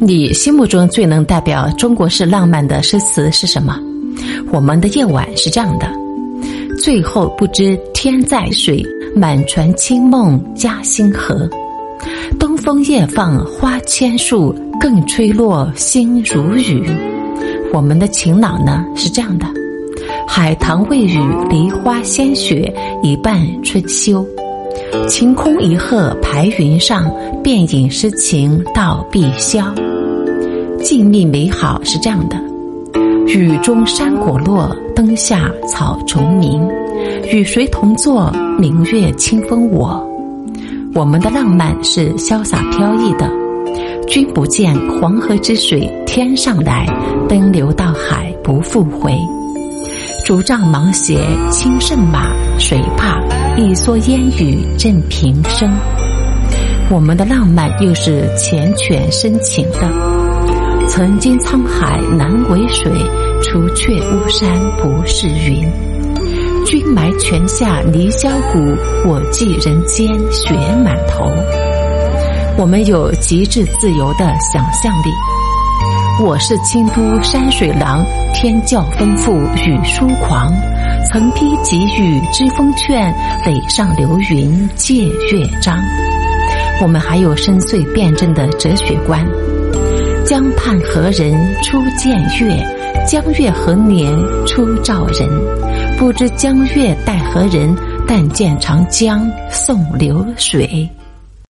你心目中最能代表中国式浪漫的诗词是什么？我们的夜晚是这样的：最后不知天在水，满船清梦加星河。东风夜放花千树，更吹落星如雨。我们的情朗呢是这样的：海棠未雨，梨花先雪，一半春秋。晴空一鹤排云上，便引诗情到碧霄。静谧美好是这样的：雨中山果落，灯下草虫鸣。与谁同坐？明月清风我。我们的浪漫是潇洒飘逸的。君不见黄河之水天上来，奔流到海不复回。竹杖芒鞋轻胜马，谁怕？一蓑烟雨任平生。我们的浪漫又是缱绻深情的。曾经沧海难为水，除却巫山不是云。君埋泉下泥销骨，我寄人间雪满头。我们有极致自由的想象力。我是京都山水郎，天教丰富雨疏狂。曾披急雨知风劝，垒上流云借月章。我们还有深邃辩证的哲学观。江畔何人初见月？江月何年初照人？不知江月待何人？但见长江送流水。